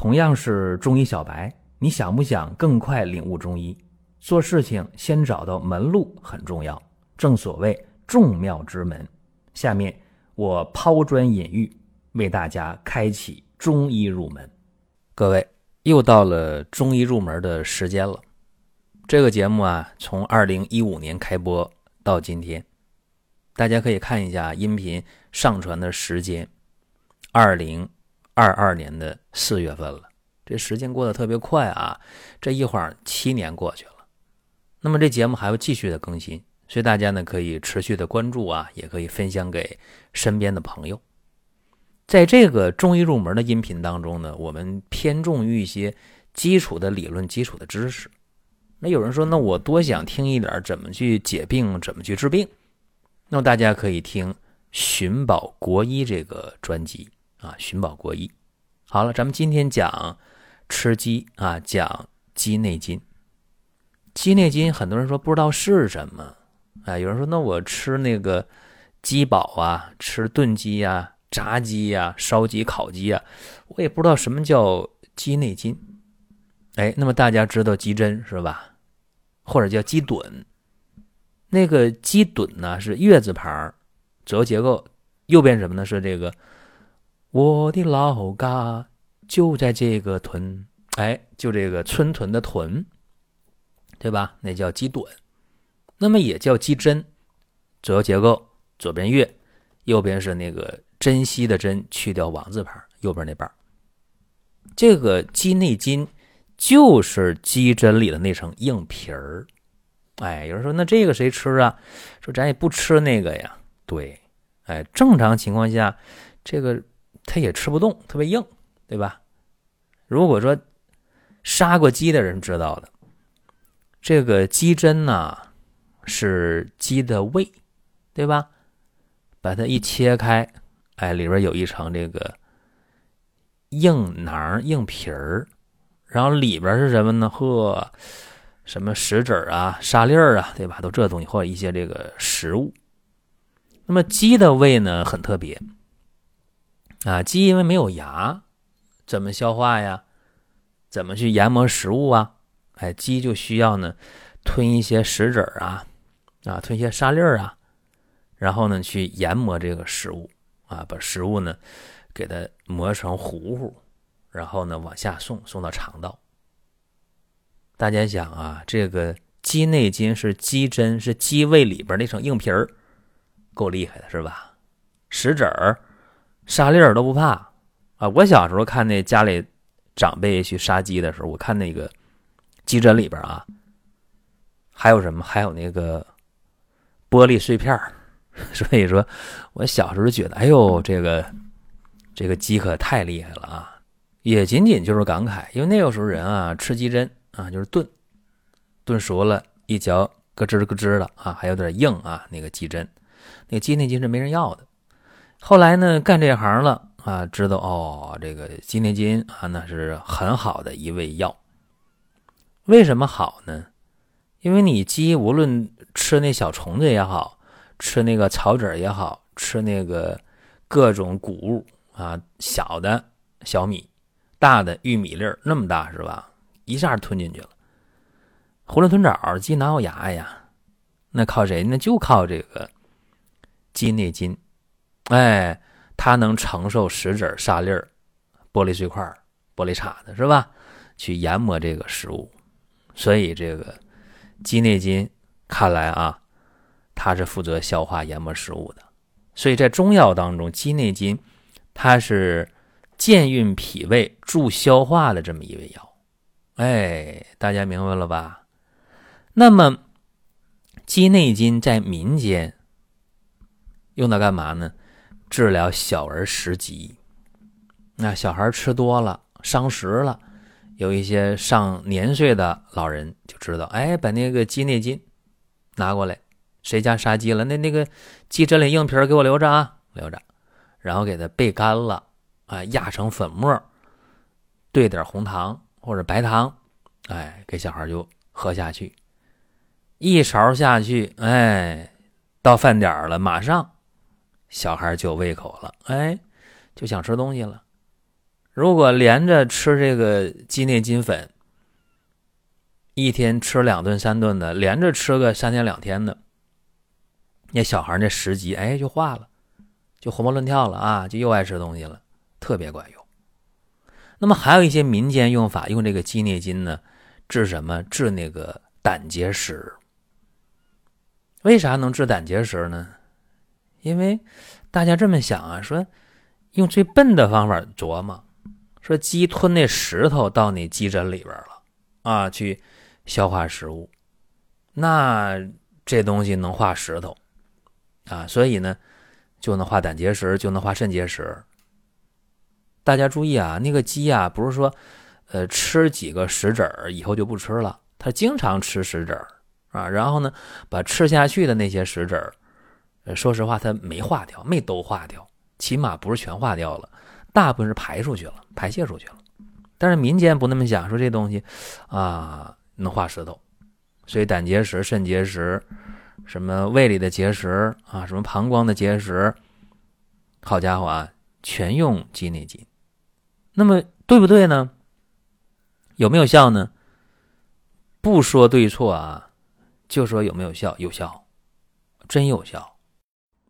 同样是中医小白，你想不想更快领悟中医？做事情先找到门路很重要，正所谓众妙之门。下面我抛砖引玉，为大家开启中医入门。各位，又到了中医入门的时间了。这个节目啊，从二零一五年开播到今天，大家可以看一下音频上传的时间，二零二二年的四月份了。这时间过得特别快啊，这一晃七年过去了。那么这节目还会继续的更新，所以大家呢可以持续的关注啊，也可以分享给身边的朋友。在这个中医入门的音频当中呢，我们偏重于一些基础的理论、基础的知识。那有人说，那我多想听一点怎么去解病、怎么去治病。那么大家可以听《寻宝国医》这个专辑啊，《寻宝国医》。好了，咱们今天讲吃鸡啊，讲鸡内金。鸡内金，很多人说不知道是什么，哎，有人说那我吃那个鸡煲啊，吃炖鸡呀、炸鸡呀、烧鸡、烤鸡呀，我也不知道什么叫鸡内金。哎，那么大家知道鸡胗是吧？或者叫鸡炖。那个鸡炖呢是月字旁，左右结构，右边什么呢？是这个我的老家就在这个屯，哎，就这个村屯的屯。对吧？那叫鸡炖，那么也叫鸡胗，左右结构，左边月，右边是那个珍惜的珍，去掉王字旁，右边那半这个鸡内金就是鸡胗里的那层硬皮儿。哎，有人说那这个谁吃啊？说咱也不吃那个呀。对，哎，正常情况下，这个它也吃不动，特别硬，对吧？如果说杀过鸡的人知道的。这个鸡胗呢，是鸡的胃，对吧？把它一切开，哎，里边有一层这个硬囊、硬皮儿，然后里边是什么呢？呵，什么石子啊、沙粒儿啊，对吧？都这东西，或者一些这个食物。那么鸡的胃呢，很特别啊，鸡因为没有牙，怎么消化呀？怎么去研磨食物啊？哎，鸡就需要呢，吞一些石子儿啊，啊，吞一些沙粒儿啊，然后呢，去研磨这个食物啊，把食物呢给它磨成糊糊，然后呢往下送，送到肠道。大家想啊，这个鸡内金是鸡胗，是鸡胃里边那层硬皮儿，够厉害的是吧？石子儿、沙粒儿都不怕啊！我小时候看那家里长辈去杀鸡的时候，我看那个。鸡胗里边啊，还有什么？还有那个玻璃碎片 所以说，我小时候觉得，哎呦，这个这个鸡可太厉害了啊！也仅仅就是感慨，因为那个时候人啊，吃鸡胗啊，就是炖，炖熟了，一嚼咯吱咯吱的啊，还有点硬啊。那个鸡胗，那个鸡内金是没人要的。后来呢，干这行了啊，知道哦，这个鸡内金啊，那是很好的一味药。为什么好呢？因为你鸡无论吃那小虫子也好，吃那个草籽也好，吃那个各种谷物啊，小的小米，大的玉米粒儿那么大是吧？一下吞进去了。囫囵吞枣，鸡哪有牙呀？那靠谁？那就靠这个鸡内金。哎，它能承受石子、沙粒儿、玻璃碎块、玻璃碴子是吧？去研磨这个食物。所以这个鸡内金，看来啊，它是负责消化研磨食物的。所以在中药当中，鸡内金它是健运脾胃、助消化的这么一味药。哎，大家明白了吧？那么鸡内金在民间用它干嘛呢？治疗小儿食积。那小孩吃多了，伤食了。有一些上年岁的老人就知道，哎，把那个鸡内金拿过来，谁家杀鸡了？那那个鸡胗里硬皮给我留着啊，留着，然后给它焙干了，啊，压成粉末，兑点红糖或者白糖，哎，给小孩就喝下去，一勺下去，哎，到饭点了，马上小孩就有胃口了，哎，就想吃东西了。如果连着吃这个鸡内金粉，一天吃两顿三顿的，连着吃个三天两天的，那小孩那食积哎就化了，就活蹦乱跳了啊，就又爱吃东西了，特别管用。那么还有一些民间用法，用这个鸡内金呢，治什么？治那个胆结石。为啥能治胆结石呢？因为大家这么想啊，说用最笨的方法琢磨，说鸡吞那石头到你鸡胗里边了啊，去消化食物，那这东西能化石头啊，所以呢就能化胆结石，就能化肾结石。大家注意啊，那个鸡啊，不是说呃吃几个石子儿以后就不吃了，它经常吃石子儿。啊，然后呢，把吃下去的那些石子儿，呃，说实话，它没化掉，没都化掉，起码不是全化掉了，大部分是排出去了，排泄出去了。但是民间不那么想，说这东西啊能化石头，所以胆结石、肾结石，什么胃里的结石啊，什么膀胱的结石，好家伙啊，全用鸡内金。那么对不对呢？有没有效呢？不说对错啊。就说有没有效？有效，真有效。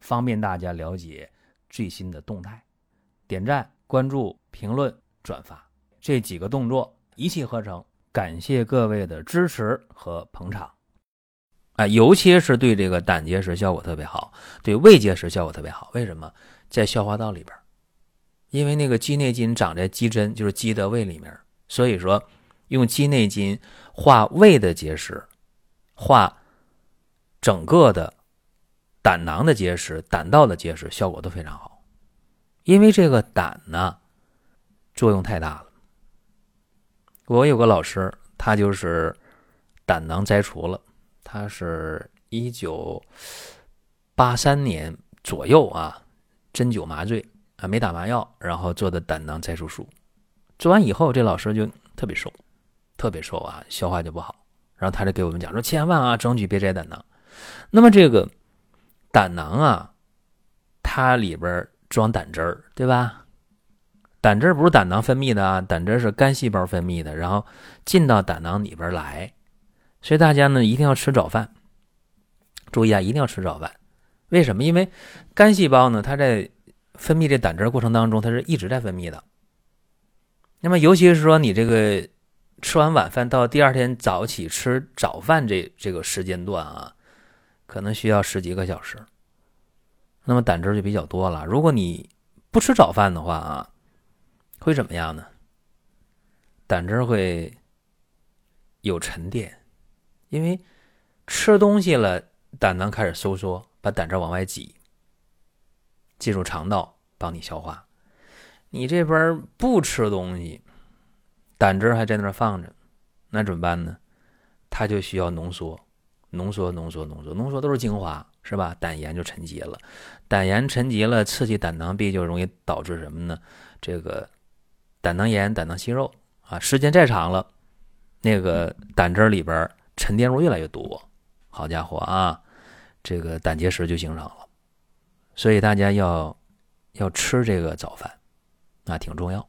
方便大家了解最新的动态。点赞、关注、评论、转发这几个动作一气呵成，感谢各位的支持和捧场。啊，尤其是对这个胆结石效果特别好，对胃结石效果特别好。为什么？在消化道里边，因为那个鸡内金长在鸡胗，就是鸡的胃里面，所以说。用鸡内金化胃的结石，化整个的胆囊的结石、胆道的结石，效果都非常好。因为这个胆呢，作用太大了。我有个老师，他就是胆囊摘除了，他是一九八三年左右啊，针灸麻醉啊，没打麻药，然后做的胆囊摘除术。做完以后，这老师就特别瘦。特别瘦啊，消化就不好。然后他就给我们讲说，千万啊，争取别摘胆囊。那么这个胆囊啊，它里边装胆汁儿，对吧？胆汁儿不是胆囊分泌的啊，胆汁儿是肝细胞分泌的，然后进到胆囊里边来。所以大家呢一定要吃早饭。注意啊，一定要吃早饭。为什么？因为肝细胞呢，它在分泌这胆汁儿过程当中，它是一直在分泌的。那么尤其是说你这个。吃完晚饭到第二天早起吃早饭这这个时间段啊，可能需要十几个小时，那么胆汁就比较多了。如果你不吃早饭的话啊，会怎么样呢？胆汁会有沉淀，因为吃东西了，胆囊开始收缩，把胆汁往外挤，进入肠道帮你消化。你这边不吃东西。胆汁还在那儿放着，那怎么办呢？它就需要浓缩，浓缩，浓缩，浓缩，浓缩都是精华，是吧？胆盐就沉积了，胆盐沉积了，刺激胆囊壁，就容易导致什么呢？这个胆囊炎、胆囊息肉啊，时间再长了，那个胆汁里边沉淀物越来越多，好家伙啊，这个胆结石就形成了。所以大家要要吃这个早饭，那挺重要。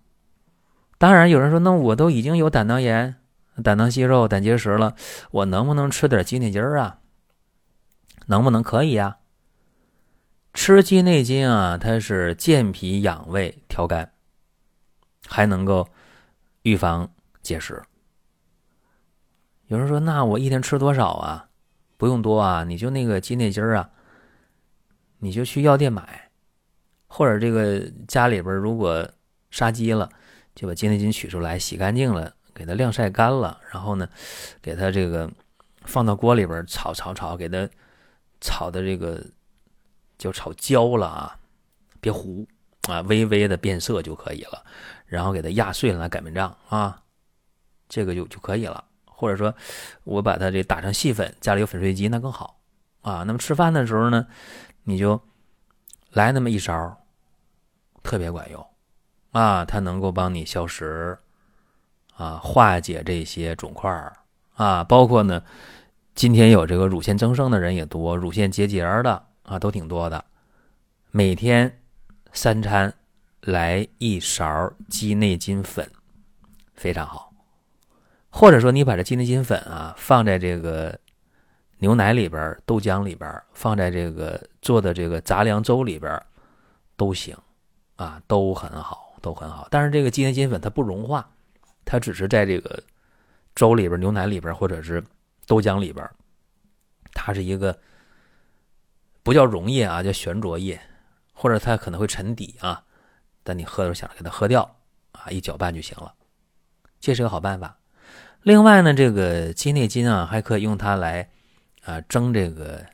当然，有人说，那我都已经有胆囊炎、胆囊息肉、胆结石了，我能不能吃点鸡内金啊？能不能？可以呀。吃鸡内金啊，它是健脾养胃、调肝，还能够预防结石。有人说，那我一天吃多少啊？不用多啊，你就那个鸡内金啊，你就去药店买，或者这个家里边如果杀鸡了。就把鸡内金取出来，洗干净了，给它晾晒干了，然后呢，给它这个放到锅里边炒炒炒，给它炒的这个就炒焦了啊，别糊，啊微微的变色就可以了，然后给它压碎了来擀面杖啊，这个就就可以了。或者说，我把它这打成细粉，家里有粉碎机那更好啊。那么吃饭的时候呢，你就来那么一勺，特别管用啊，它能够帮你消食啊，化解这些肿块啊，包括呢，今天有这个乳腺增生的人也多，乳腺结节的啊都挺多的，每天三餐来一勺鸡内金粉，非常好。或者说，你把这鸡内金粉啊放在这个牛奶里边、豆浆里边，放在这个做的这个杂粮粥里边都行，啊，都很好，都很好。但是这个鸡内金粉它不融化，它只是在这个粥里边、牛奶里边或者是豆浆里边，它是一个不叫溶液啊，叫悬浊液，或者它可能会沉底啊。但你喝的时候想给它喝掉啊，一搅拌就行了，这是个好办法。另外呢，这个鸡内金啊，还可以用它来啊蒸这个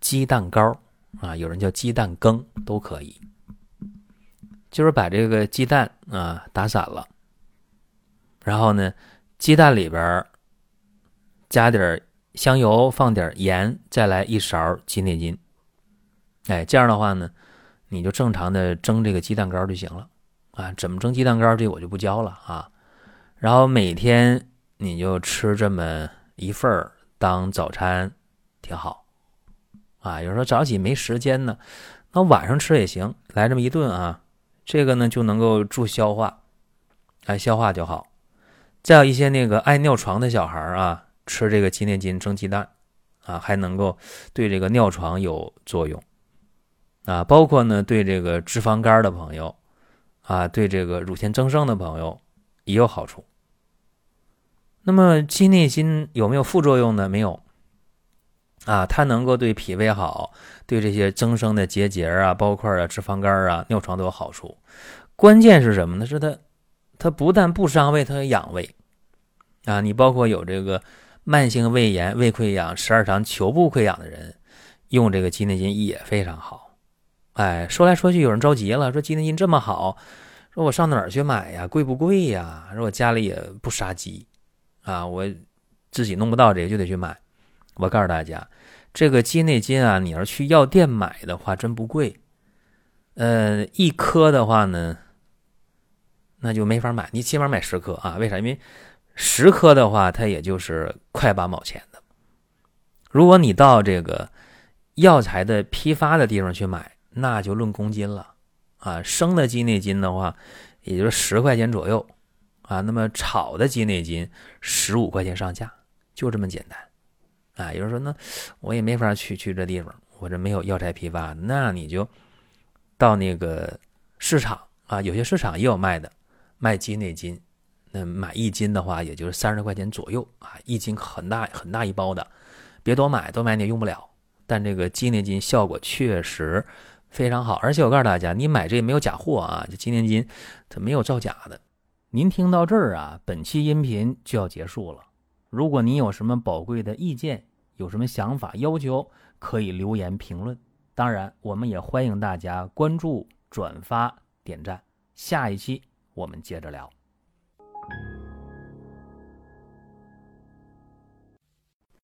鸡蛋糕啊，有人叫鸡蛋羹都可以。就是把这个鸡蛋啊打散了，然后呢，鸡蛋里边加点香油，放点盐，再来一勺鸡内金。哎，这样的话呢，你就正常的蒸这个鸡蛋糕就行了啊。怎么蒸鸡蛋糕，这我就不教了啊。然后每天。你就吃这么一份儿当早餐，挺好啊。有时候早起没时间呢，那晚上吃也行，来这么一顿啊，这个呢就能够助消化，哎，消化就好。再有一些那个爱尿床的小孩啊，吃这个鸡内金蒸鸡蛋啊，还能够对这个尿床有作用啊。包括呢，对这个脂肪肝的朋友啊，对这个乳腺增生的朋友也有好处。那么鸡内金有没有副作用呢？没有，啊，它能够对脾胃好，对这些增生的结节啊、包块啊、脂肪肝啊、尿床都有好处。关键是什么呢？是它，它不但不伤胃，它还养胃啊。你包括有这个慢性胃炎、胃溃疡、十二肠球部溃疡的人，用这个鸡内金也非常好。哎，说来说去，有人着急了，说鸡内金这么好，说我上哪儿去买呀？贵不贵呀？说我家里也不杀鸡。啊，我自己弄不到这个，就得去买。我告诉大家，这个鸡内金啊，你要去药店买的话，真不贵。呃，一颗的话呢，那就没法买，你起码买十颗啊。为啥？因为十颗的话，它也就是快八毛钱的。如果你到这个药材的批发的地方去买，那就论公斤了啊。生的鸡内金的话，也就是十块钱左右。啊，那么炒的鸡内金十五块钱上下，就这么简单。啊，有人说那我也没法去去这地方，我这没有药材批发，那你就到那个市场啊，有些市场也有卖的，卖鸡内金，那买一斤的话，也就是三十块钱左右啊，一斤很大很大一包的，别多买，多买你也用不了。但这个鸡内金效果确实非常好，而且我告诉大家，你买这没有假货啊，这鸡内金它没有造假的。您听到这儿啊，本期音频就要结束了。如果您有什么宝贵的意见，有什么想法要求，可以留言评论。当然，我们也欢迎大家关注、转发、点赞。下一期我们接着聊。